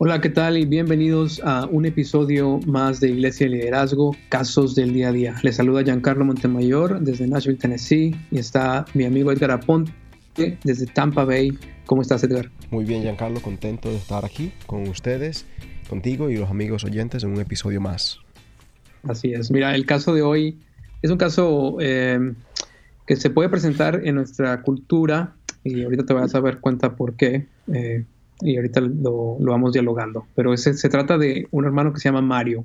Hola, ¿qué tal? Y bienvenidos a un episodio más de Iglesia y Liderazgo, Casos del Día a Día. Les saluda Giancarlo Montemayor desde Nashville, Tennessee, y está mi amigo Edgar Aponte desde Tampa Bay. ¿Cómo estás, Edgar? Muy bien, Giancarlo, contento de estar aquí con ustedes, contigo y los amigos oyentes en un episodio más. Así es. Mira, el caso de hoy es un caso eh, que se puede presentar en nuestra cultura y ahorita te vas a dar cuenta por qué. Eh, y ahorita lo, vamos dialogando. Pero ese, se trata de un hermano que se llama Mario.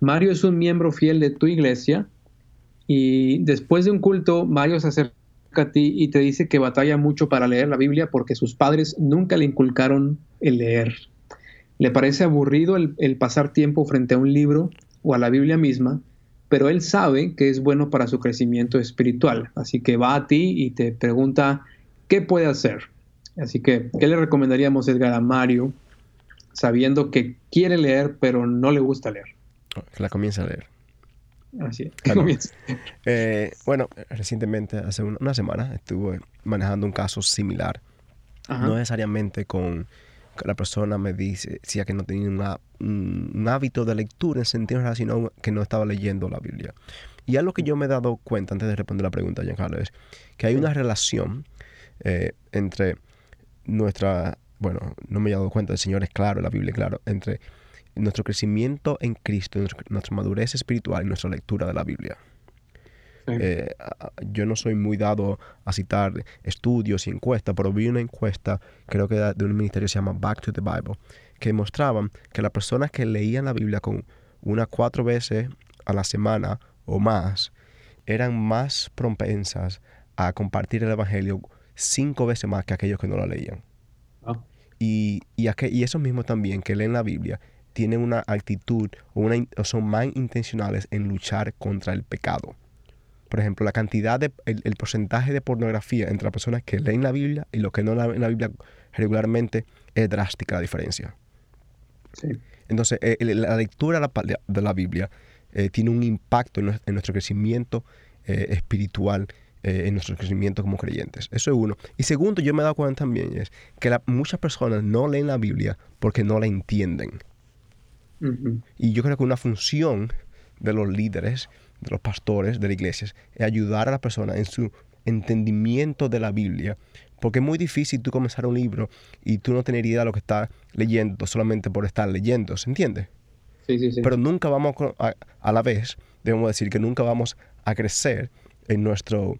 Mario es un miembro fiel de tu iglesia y después de un culto, Mario se acerca a ti y te dice que batalla mucho para leer la Biblia porque sus padres nunca le inculcaron el leer. Le parece aburrido el, el pasar tiempo frente a un libro o a la Biblia misma, pero él sabe que es bueno para su crecimiento espiritual. Así que va a ti y te pregunta, ¿qué puede hacer? Así que, ¿qué le recomendaríamos, Edgar, a Mario, sabiendo que quiere leer, pero no le gusta leer? Que la comience a leer. Así es. Eh, bueno, recientemente, hace una semana, estuve manejando un caso similar. No necesariamente con la persona me dice, decía que no tenía un, hábito de lectura en sentido general, sino que no estaba leyendo la Biblia. Y algo que yo me he dado cuenta antes de responder la pregunta, Giancarlo, es que hay una relación eh, entre nuestra, bueno, no me he dado cuenta, el Señor es claro, la Biblia es claro, entre nuestro crecimiento en Cristo, nuestra madurez espiritual y nuestra lectura de la Biblia. Eh, yo no soy muy dado a citar estudios y encuestas, pero vi una encuesta, creo que de un ministerio que se llama Back to the Bible, que mostraban que las personas que leían la Biblia con unas cuatro veces a la semana o más, eran más propensas a compartir el Evangelio cinco veces más que aquellos que no la leían. Ah. Y, y, y esos mismos también que leen la Biblia tienen una actitud o, una, son más intencionales en luchar contra el pecado. Por ejemplo, la cantidad de, el, porcentaje de pornografía entre las personas que leen la Biblia y los que no leen la Biblia regularmente es drástica la diferencia. Entonces, eh, la lectura de la, Biblia eh, tiene un impacto en, nuestro crecimiento eh, espiritual eh, en nuestro crecimiento como creyentes. Eso es uno. Y segundo, yo me he dado cuenta también es que muchas personas no leen la Biblia porque no la entienden. Y yo creo que una función de los líderes, de los pastores de la iglesia, es ayudar a la persona en su entendimiento de la Biblia. Porque es muy difícil tú comenzar un libro y tú no tener idea de lo que estás leyendo solamente por estar leyendo, ¿se entiende? Sí, sí, sí. Pero nunca vamos a, a la vez, debemos decir que nunca vamos a crecer en nuestro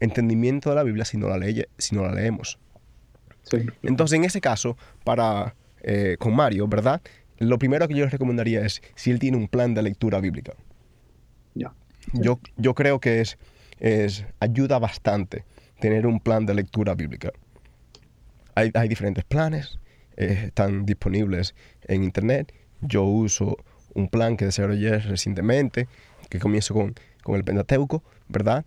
entendimiento de la Biblia si no la, si no la leemos. Entonces, en ese caso, para eh, con Mario, ¿verdad? Lo primero que yo les recomendaría es si él tiene un plan de lectura bíblica. Yo, yo creo que es, es, ayuda bastante tener un plan de lectura bíblica. Hay, hay diferentes planes, eh, están disponibles en internet. Yo uso un plan que desarrollé recientemente, que comienzo con, con el Pentateuco, ¿verdad?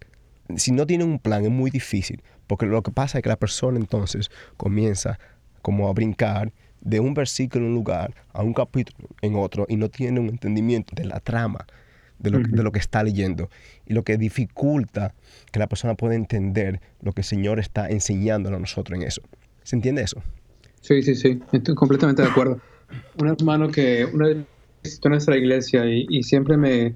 Si no tiene un plan es muy difícil, porque lo que pasa es que la persona entonces comienza como a brincar de un versículo en un lugar a un capítulo en otro y no tiene un entendimiento de la trama de lo, de lo que está leyendo y lo que dificulta que la persona pueda entender lo que el Señor está enseñándole a nosotros en eso. ¿Se entiende eso? Sí, sí, sí, estoy completamente de acuerdo. Un hermano que una vez visitó nuestra iglesia y siempre me,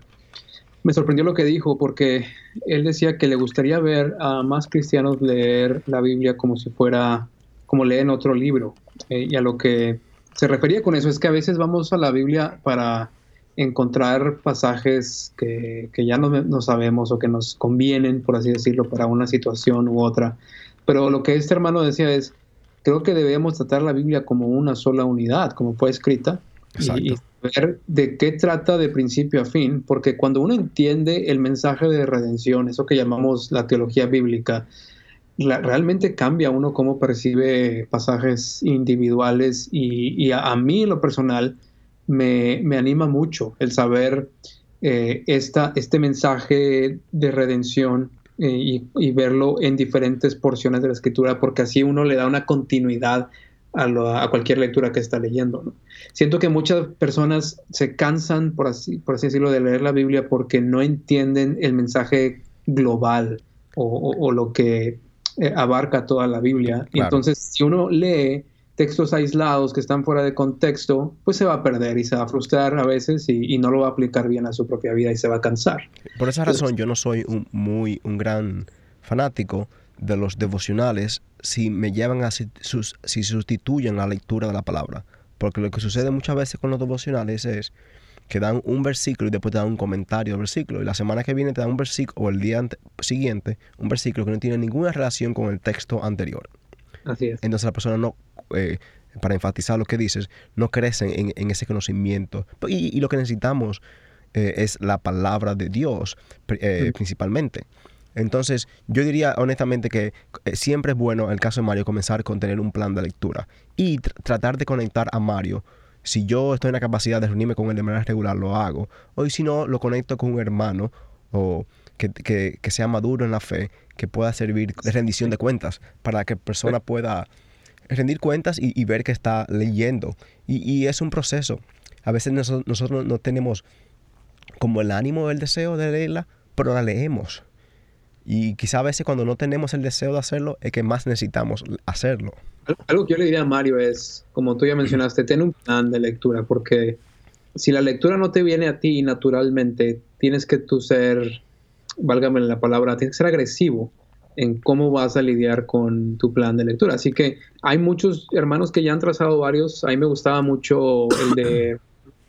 me sorprendió lo que dijo porque él decía que le gustaría ver a más cristianos leer la Biblia como si fuera, como leen otro libro. Eh, y a lo que se refería con eso es que a veces vamos a la Biblia para encontrar pasajes que, ya no, sabemos o que nos convienen, por así decirlo, para una situación u otra. Pero lo que este hermano decía es, creo que debemos tratar la Biblia como una sola unidad, como fue escrita, ver de qué trata de principio a fin, porque cuando uno entiende el mensaje de redención, eso que llamamos la teología bíblica, realmente cambia uno cómo percibe pasajes individuales y, a, mí en lo personal me, anima mucho el saber eh, esta, este mensaje de redención eh, y, y, verlo en diferentes porciones de la escritura, porque así uno le da una continuidad a, cualquier lectura que está leyendo. Siento que muchas personas se cansan, por así, por así decirlo, de leer la Biblia porque no entienden el mensaje global o, lo que eh, abarca toda la Biblia. Y entonces, si uno lee, textos aislados que están fuera de contexto, pues se va a perder y se va a frustrar a veces y, no lo va a aplicar bien a su propia vida y se va a cansar. Por esa razón yo no soy un, muy un gran fanático de los devocionales si me llevan a si, si sustituyen la lectura de la palabra. Porque lo que sucede muchas veces con los devocionales es que dan un versículo y después te dan un comentario del versículo. Y la semana que viene te dan un versículo, o el día siguiente, un versículo que no tiene ninguna relación con el texto anterior. Así es. Entonces la persona no, eh, para enfatizar lo que dices, no crece en, ese conocimiento. Y, lo que necesitamos eh, es la palabra de Dios eh, principalmente. Entonces, yo diría honestamente que siempre es bueno, en el caso de Mario, comenzar con tener un plan de lectura y tratar de conectar a Mario si yo estoy en la capacidad de reunirme con él de manera regular, lo hago. O si no, lo conecto con un hermano o que, sea maduro en la fe, que pueda servir de rendición de cuentas para que la persona pueda rendir cuentas y, ver que está leyendo. Y, es un proceso. A veces nosotros, no tenemos como el ánimo o el deseo de leerla, pero la leemos. Y quizá a veces cuando no tenemos el deseo de hacerlo es que más necesitamos hacerlo. Algo que yo le diría a Mario es, como tú ya mencionaste, ten un plan de lectura, porque si la lectura no te viene a ti naturalmente, tienes que tú ser, válgame la palabra, tienes que ser agresivo en cómo vas a lidiar con tu plan de lectura. Así que hay muchos hermanos que ya han trazado varios. A mí me gustaba mucho el de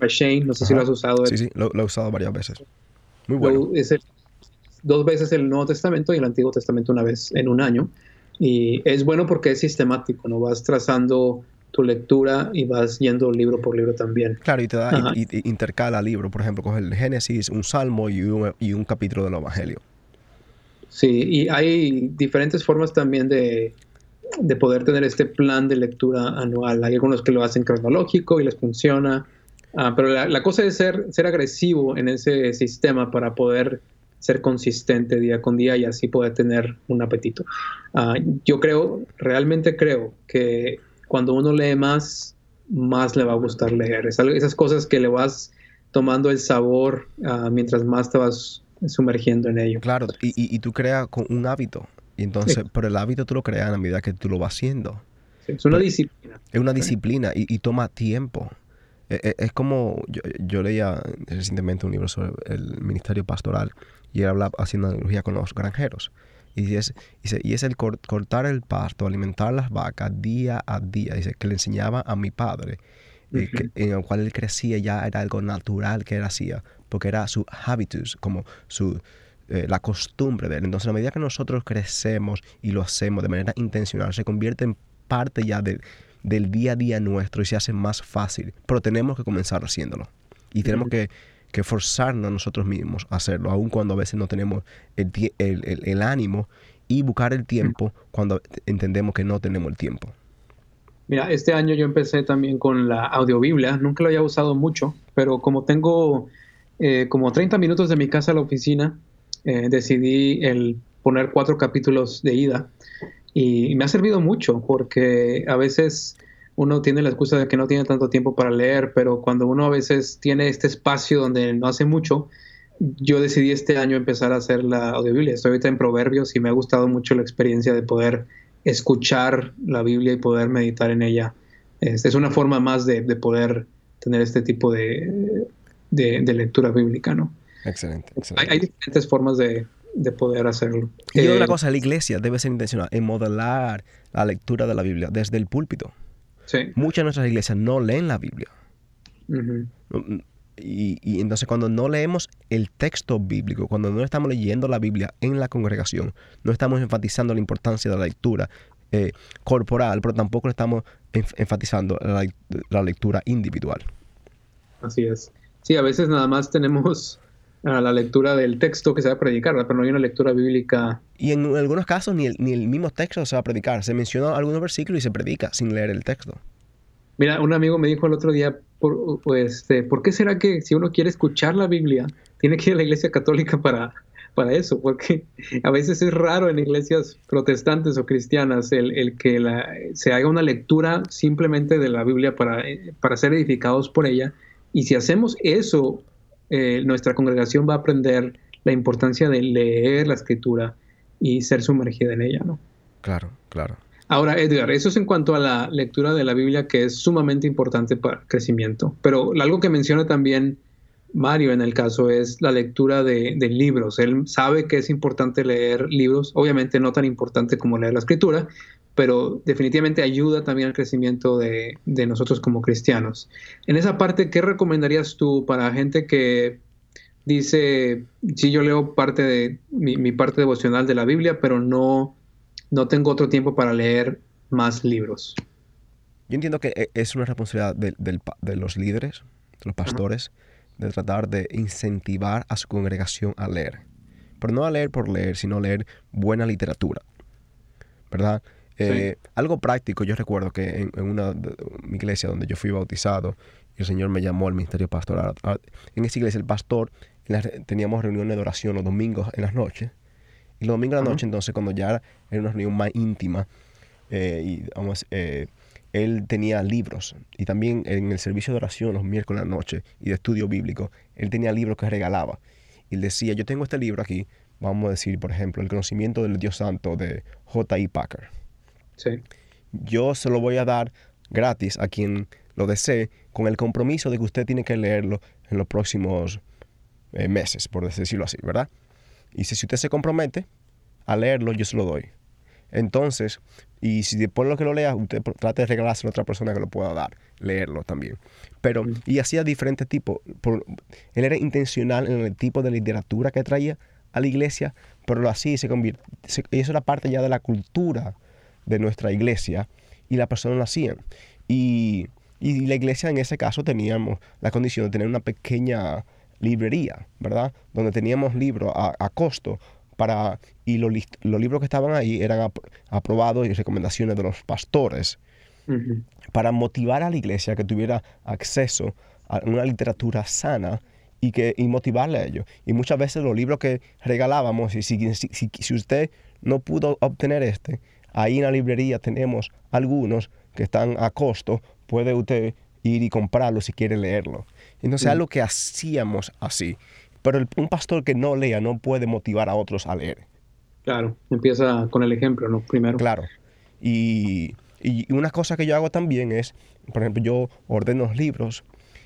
Shane, no sé si lo has usado. Sí, sí, lo, he usado varias veces. Muy bueno. Es dos veces el Nuevo Testamento y el Antiguo Testamento una vez en un año. Y es bueno porque es sistemático, ¿no? Vas trazando tu lectura y vas yendo libro por libro también. Claro, y te da, y, intercala libro, por ejemplo, coge el Génesis, un salmo y un, y un capítulo del Evangelio. Sí, y hay diferentes formas también de, de, poder tener este plan de lectura anual. Hay algunos que lo hacen cronológico y les funciona, ah, pero la, la, cosa es ser, ser agresivo en ese sistema para poder ser consistente día con día y así poder tener un apetito. Ah, yo creo, realmente creo que cuando uno lee más, más le va a gustar leer. esas cosas que le vas tomando el sabor ah, mientras más te vas sumergiendo en ello. Claro, y, y, tú creas con un hábito. Y entonces, pero el hábito tú lo creas a medida que tú lo vas haciendo. es una disciplina. Es una disciplina y, y toma tiempo. E, e, es, como, yo, yo, leía recientemente un libro sobre el ministerio pastoral y él habla haciendo analogía con los granjeros. Y es, y es el cortar el pasto, alimentar las vacas día a día. Dice que le enseñaba a mi padre, eh, en el cual él crecía ya era algo natural que él hacía, porque era su habitus, como su, eh, la costumbre de él. Entonces, a medida que nosotros crecemos y lo hacemos de manera intencional, se convierte en parte ya del día a día nuestro y se hace más fácil. Pero tenemos que comenzar haciéndolo. Y tenemos que que forzarnos nosotros mismos a hacerlo, aun cuando a veces no tenemos el, el, ánimo y buscar el tiempo cuando entendemos que no tenemos el tiempo. Mira, este año yo empecé también con la audiobiblia, nunca lo había usado mucho, pero como tengo eh, como 30 minutos de mi casa a la oficina, eh, decidí el poner cuatro capítulos de ida y me ha servido mucho porque a veces uno tiene la excusa de que no tiene tanto tiempo para leer, pero cuando uno a veces tiene este espacio donde no hace mucho, yo decidí este año empezar a hacer la audiobiblia. Estoy ahorita en Proverbios y me ha gustado mucho la experiencia de poder escuchar la Biblia y poder meditar en ella. Es, una forma más de, poder tener este tipo de, lectura bíblica, ¿no? Excelente. Hay, diferentes formas de, poder hacerlo. Y otra eh, cosa, la iglesia debe ser intencional en modelar la lectura de la Biblia desde el púlpito. Muchas de nuestras iglesias no leen la Biblia. y, entonces cuando no leemos el texto bíblico, cuando no estamos leyendo la Biblia en la congregación, no estamos enfatizando la importancia de la lectura eh, corporal, pero tampoco estamos enfatizando la, lectura individual. Así es. Sí, a veces nada más tenemos la lectura del texto que se va a predicar, pero no hay una lectura bíblica. Y en algunos casos ni el, ni el mismo texto se va a predicar. Se menciona algunos versículos y se predica sin leer el texto. Mira, un amigo me dijo el otro día, por, pues, este, ¿por qué será que si uno quiere escuchar la Biblia, tiene que ir a la iglesia católica para, para eso? Porque a veces es raro en iglesias protestantes o cristianas el, el que la, se haga una lectura simplemente de la Biblia para, para ser edificados por ella. Y si hacemos eso eh, nuestra congregación va a aprender la importancia de leer la escritura y ser sumergida en ella, ¿no? Claro, claro. Ahora, Edgar, eso es en cuanto a la lectura de la Biblia, que es sumamente importante para el crecimiento. Pero algo que menciona también Mario en el caso es la lectura de, libros. Él sabe que es importante leer libros, obviamente no tan importante como leer la escritura, pero definitivamente ayuda también al crecimiento de, nosotros como cristianos. En esa parte, ¿qué recomendarías tú para gente que dice, sí, yo leo parte de mi, parte devocional de la Biblia, pero no, no tengo otro tiempo para leer más libros? Yo entiendo que e, es una responsabilidad de, los líderes, de los pastores, de tratar de incentivar a su congregación a leer. Pero no a leer por leer, sino a leer buena literatura. ¿Verdad? Eh, algo práctico, yo recuerdo que en, una mi iglesia donde yo fui bautizado, el Señor me llamó al ministerio pastoral. En esa iglesia el pastor, teníamos reuniones de oración los domingos en las noches. Y los domingos en la noche, entonces, cuando ya era una reunión más íntima, eh, y vamos, eh, él tenía libros y también en el servicio de oración los miércoles en la noche y de estudio bíblico, él tenía libros que regalaba. Y él decía, yo tengo este libro aquí, vamos a decir, por ejemplo, El conocimiento del Dios Santo de J.I. Packer. Sí. Yo se lo voy a dar gratis a quien lo desee, con el compromiso de que usted tiene que leerlo en los próximos eh, meses, por decirlo así, ¿verdad? Y si usted se compromete a leerlo, yo se lo doy. Entonces, y si después lo que lo lea, usted trate de regalárselo a otra persona que lo pueda dar, leerlo también. Pero, y hacía diferentes tipos. él era intencional en el tipo de literatura que traía a la iglesia, pero lo hacía y se convirtió. Y eso era parte ya de la cultura de nuestra iglesia y la persona lo hacían. Y, y la iglesia en ese caso teníamos la condición de tener una pequeña librería, ¿verdad? Donde teníamos libros a, a costo para, y los, libros que estaban ahí eran aprobados y recomendaciones de los pastores para motivar a la iglesia que tuviera acceso a una literatura sana y, que, y motivarle a ellos. Y muchas veces los libros que regalábamos, y si, si, usted no pudo obtener este, ahí en la librería tenemos algunos que están a costo, puede usted ir y comprarlo si quiere leerlo. Entonces, es algo que hacíamos así. Pero un pastor que no lea no puede motivar a otros a leer. Claro, empieza con el ejemplo, ¿no? Primero. Claro. Y, una cosa que yo hago también es, por ejemplo, yo ordeno los libros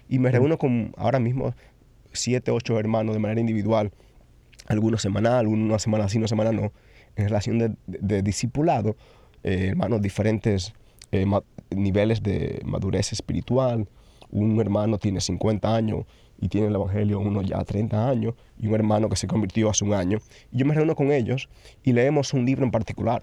y me reúno con ahora mismo siete, ocho hermanos de manera individual, algunos semanal, una semana sí, una semana no, en relación de, discipulado, eh, hermanos diferentes eh, niveles de madurez espiritual. Un hermano tiene 50 años y tiene el Evangelio uno ya 30 años y un hermano que se convirtió hace un año. Y yo me reúno con ellos y leemos un libro en particular.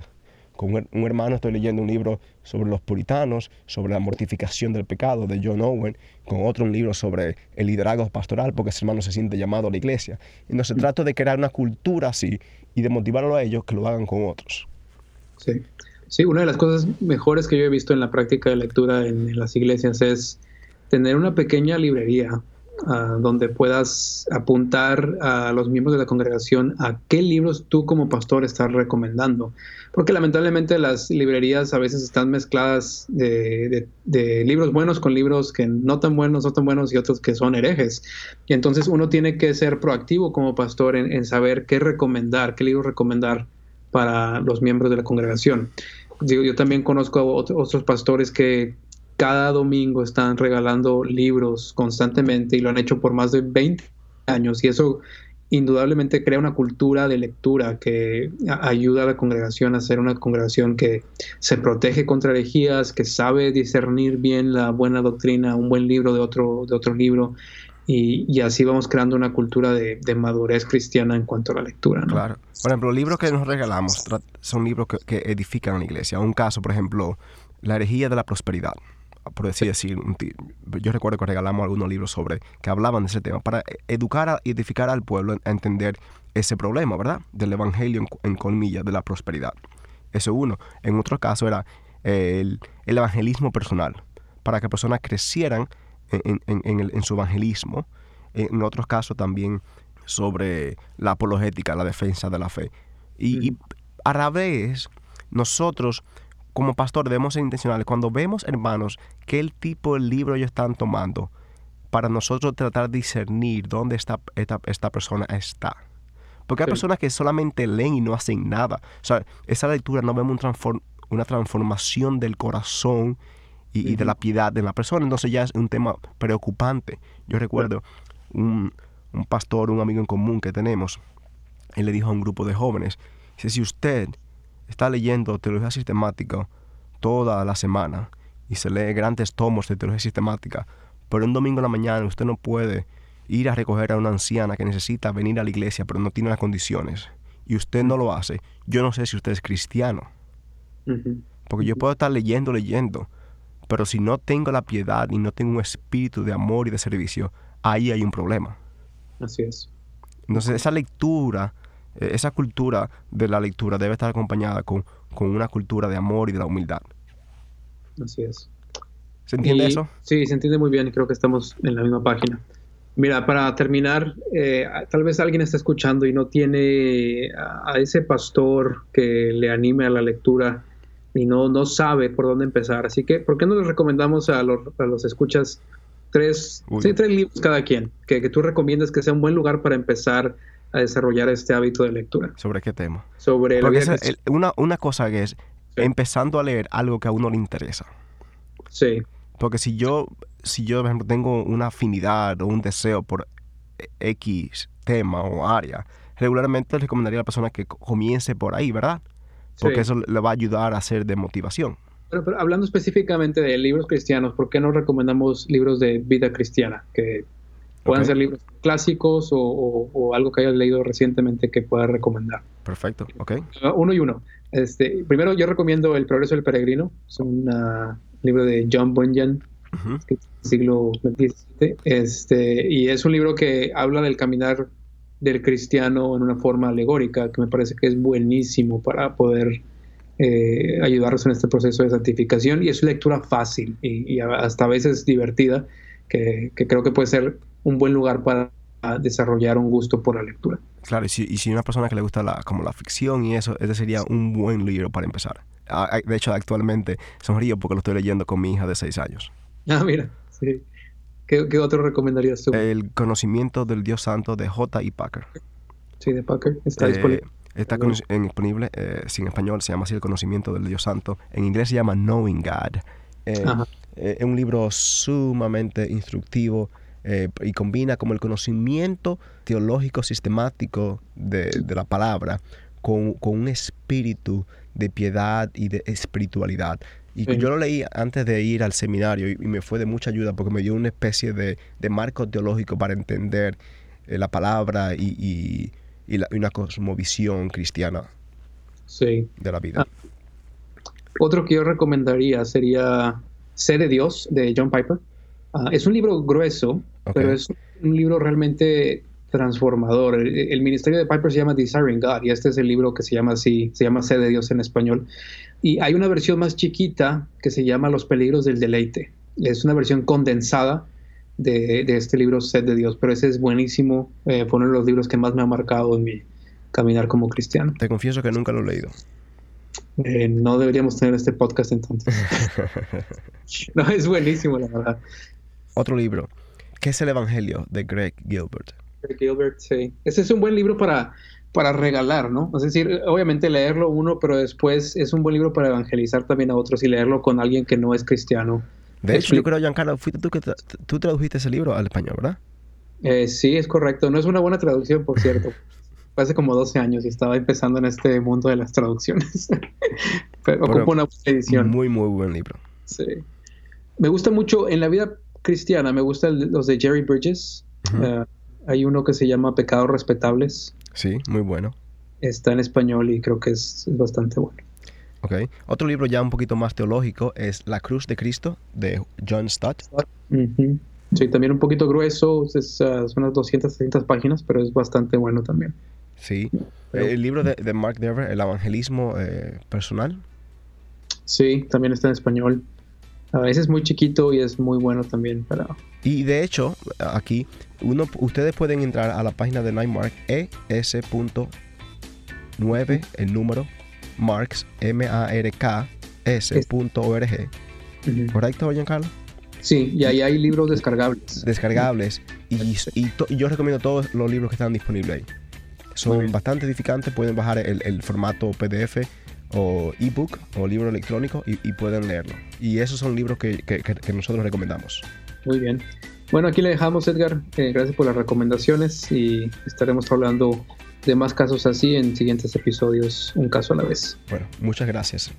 Con un hermano estoy leyendo un libro sobre los puritanos, sobre la mortificación del pecado de John Owen, con otro un libro sobre el liderazgo pastoral, porque ese hermano se siente llamado a la iglesia. Entonces trato de crear una cultura así y de motivarlo a ellos que lo hagan con otros. Sí. Sí, una de las cosas mejores que yo he visto en la práctica de lectura en las iglesias es tener una pequeña librería donde puedas apuntar a los miembros de la congregación a qué libros tú como pastor estás recomendando. Porque lamentablemente las librerías a veces están mezcladas de, libros buenos con libros que no tan buenos, no tan buenos y otros que son herejes. Y entonces uno tiene que ser proactivo como pastor en, saber qué recomendar, qué libros recomendar para los miembros de la congregación. Digo, yo también conozco a otros pastores que cada domingo están regalando libros constantemente y lo han hecho por más de 20 años y eso indudablemente crea una cultura de lectura que ayuda a la congregación a ser una congregación que se protege contra herejías, que sabe discernir bien la buena doctrina, un buen libro de otro, de otro libro, y, así vamos creando una cultura de, madurez cristiana en cuanto a la lectura. Claro. Por ejemplo, los libros que nos regalamos son libros que, edifican la iglesia. Un caso, por ejemplo, La herejía de la prosperidad por decir decir, yo recuerdo que regalamos algunos libros sobre que hablaban de ese tema para educar y edificar al pueblo a entender ese problema, ¿verdad? Del evangelio en, colmillas de la prosperidad. Eso uno. En otro caso era el, evangelismo personal, para que personas crecieran en, su evangelismo. En otros casos también sobre la apologética, la defensa de la fe. Y, y a la vez, nosotros como pastor debemos ser intencionales. Cuando vemos, hermanos, el tipo de libro ellos están tomando, para nosotros tratar de discernir dónde esta, esta, persona está. Porque hay personas que solamente leen y no hacen nada. O sea, esa lectura no vemos un, una transformación del corazón y, de la piedad de la persona. Entonces ya es un tema preocupante. Yo recuerdo un, un pastor, un amigo en común que tenemos, él le dijo a un grupo de jóvenes, dice, si usted está leyendo teología sistemática toda la semana y se lee grandes tomos de teología sistemática, pero un domingo en la mañana usted no puede ir a recoger a una anciana que necesita venir a la iglesia pero no tiene las condiciones y usted no lo hace, yo no sé si usted es cristiano. Porque yo puedo estar leyendo, leyendo, pero si no tengo la piedad y no tengo un espíritu de amor y de servicio, ahí hay un problema. Así es. Entonces esa lectura, esa cultura de la lectura debe estar acompañada con, una cultura de amor y de la humildad. Así es. ¿Se entiende eso? Sí, se entiende muy bien y creo que estamos en la misma página. Mira, para terminar, eh, tal vez alguien está escuchando y no tiene a, ese pastor que le anime a la lectura y no, no sabe por dónde empezar. Así que, ¿por qué no les recomendamos a los, a los escuchas tres, tres libros cada quien que, que, tú recomiendas que sea un buen lugar para empezar a desarrollar este hábito de lectura. ¿Sobre qué tema? Sobre una, una cosa que es empezando a leer algo que a uno le interesa. Sí. Porque si yo, si yo, por ejemplo, tengo una afinidad o un deseo por X tema o área, regularmente recomendaría a la persona que comience por ahí, ¿verdad? Porque eso le va a ayudar a ser de motivación. Pero, hablando específicamente de libros cristianos, ¿por qué no recomendamos libros de vida cristiana? Que puedan ser libros clásicos o, algo que hayas leído recientemente que puedas recomendar. Perfecto, ok. Ah, uno y uno. Este, primero yo recomiendo El progreso del peregrino. Es un libro de John Bunyan, siglo XVII. Este, y es un libro que habla del caminar del cristiano en una forma alegórica, que me parece que es buenísimo para poder eh, ayudarnos en este proceso de santificación y es lectura fácil y, hasta a veces divertida, que, creo que puede ser un buen lugar para desarrollar un gusto por la lectura. Claro, y si, y si una persona que le gusta la, como la ficción y eso, ese sería un buen libro para empezar. Ah, ah, de hecho, actualmente sonrío porque lo estoy leyendo con mi hija de seis años. Ah, mira, sí. ¿Qué, otro recomendarías tú? El conocimiento del Dios Santo de J. E. Packer. Sí, de Packer. Está eh, disponible. Está disponible, eh, sin español, se llama así El conocimiento del Dios Santo. En inglés se llama Knowing God. Eh, eh, es un libro sumamente instructivo y combina como el conocimiento teológico sistemático de, la palabra con, un espíritu de piedad y de espiritualidad. Y yo lo leí antes de ir al seminario y, me fue de mucha ayuda porque me dio una especie de, marco teológico para entender la palabra y y, una cosmovisión cristiana sí. de la vida. Ah. Otro que yo recomendaría sería Sé de Dios de John Piper. Ah, es un libro grueso, pero es un libro realmente transformador. El, ministerio de Piper se llama Desiring God y este es el libro que se llama así, se llama Sé de Dios en español. Y hay una versión más chiquita que se llama Los peligros del deleite. Es una versión condensada de, este libro Sed de Dios, pero ese es buenísimo. Eh, fue uno de los libros que más me ha marcado en mi caminar como cristiano. Te confieso que nunca lo he leído. Eh, no deberíamos tener este podcast entonces. no, es buenísimo, la verdad. Otro libro. ¿Qué es el Evangelio? de Greg Gilbert. Greg Gilbert, sí. Ese es un buen libro para, para regalar, ¿no? Es decir, obviamente leerlo uno, pero después es un buen libro para evangelizar también a otros y leerlo con alguien que no es cristiano. De hecho, yo creo, Giancarlo, fuiste tú que tú tradujiste ese libro al español, ¿verdad? Eh, sí, es correcto. No es una buena traducción, por cierto. hace como 12 años y estaba empezando en este mundo de las traducciones. Pero ocupa una buena edición. Muy, muy buen libro. Sí. Me gusta mucho, en la vida cristiana, me gustan los de Jerry Bridges. Eh, hay uno que se llama Pecados Respetables. Sí, muy bueno. Está en español y creo que es bastante bueno. Okay. Otro libro ya un poquito más teológico es La Cruz de Cristo de John Stott. Sí, también un poquito grueso, es, uh, son unas 200, 300 páginas, pero es bastante bueno también. Sí. el libro de, Mark Dever, El Evangelismo eh, Personal. Sí, también está en español. A veces es muy chiquito y es muy bueno también para... Y de hecho, aquí, uno, ustedes pueden entrar a la página de Nightmark, es.9, el número marks, M-A-R-K-S.org. ¿Correcto, Giancarlo? Sí, y ahí hay libros descargables. Descargables. Y, yo recomiendo todos los libros que están disponibles ahí. Son bastante edificantes, pueden bajar el, formato PDF o ebook o libro electrónico y, pueden leerlo. Y esos son libros que, que, nosotros recomendamos. Muy bien. Bueno, aquí le dejamos, Edgar. Eh, gracias por las recomendaciones y estaremos hablando de más casos así en siguientes episodios, un caso a la vez. Bueno, muchas gracias.